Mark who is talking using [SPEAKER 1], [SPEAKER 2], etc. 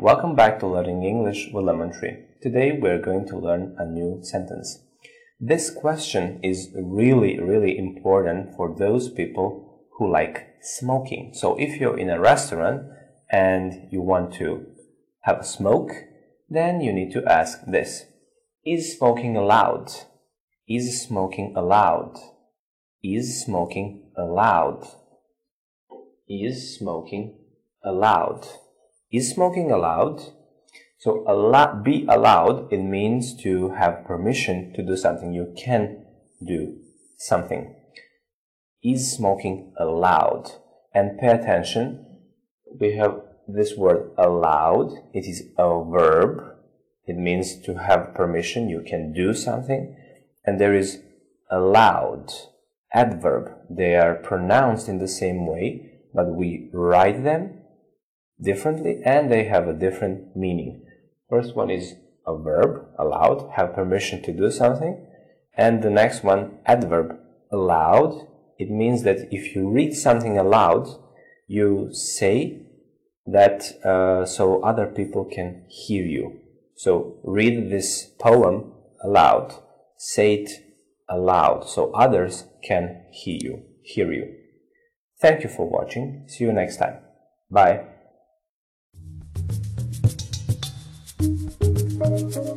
[SPEAKER 1] welcome back to Learning English with Lemon Tree. Today we're going to learn a new sentence. This question is really, really important for those people who like smoking. So if you're in a restaurant and you want to have a smoke, then you need to ask this. Is smoking allowed? Is smoking allowed? Is smoking allowed? Is smoking allowed? Is smoking allowed? So allow, be allowed, it means to have permission to do something. You can do something. Is smoking allowed? And pay attention. We have this word allowed. It is a verb. It means to have permission. You can do something. And there is aloud, adverb. They are pronounced in the same way, but we write them differently and they have a different meaning. First one is a verb, allowed, have permission to do something. And the next one, adverb, aloud. It means that if you read something aloud, you say that uh, so other people can hear you. So read this poem aloud. Say it aloud so others can hear you. Hear you. Thank you for watching. See you next time. Bye. thank you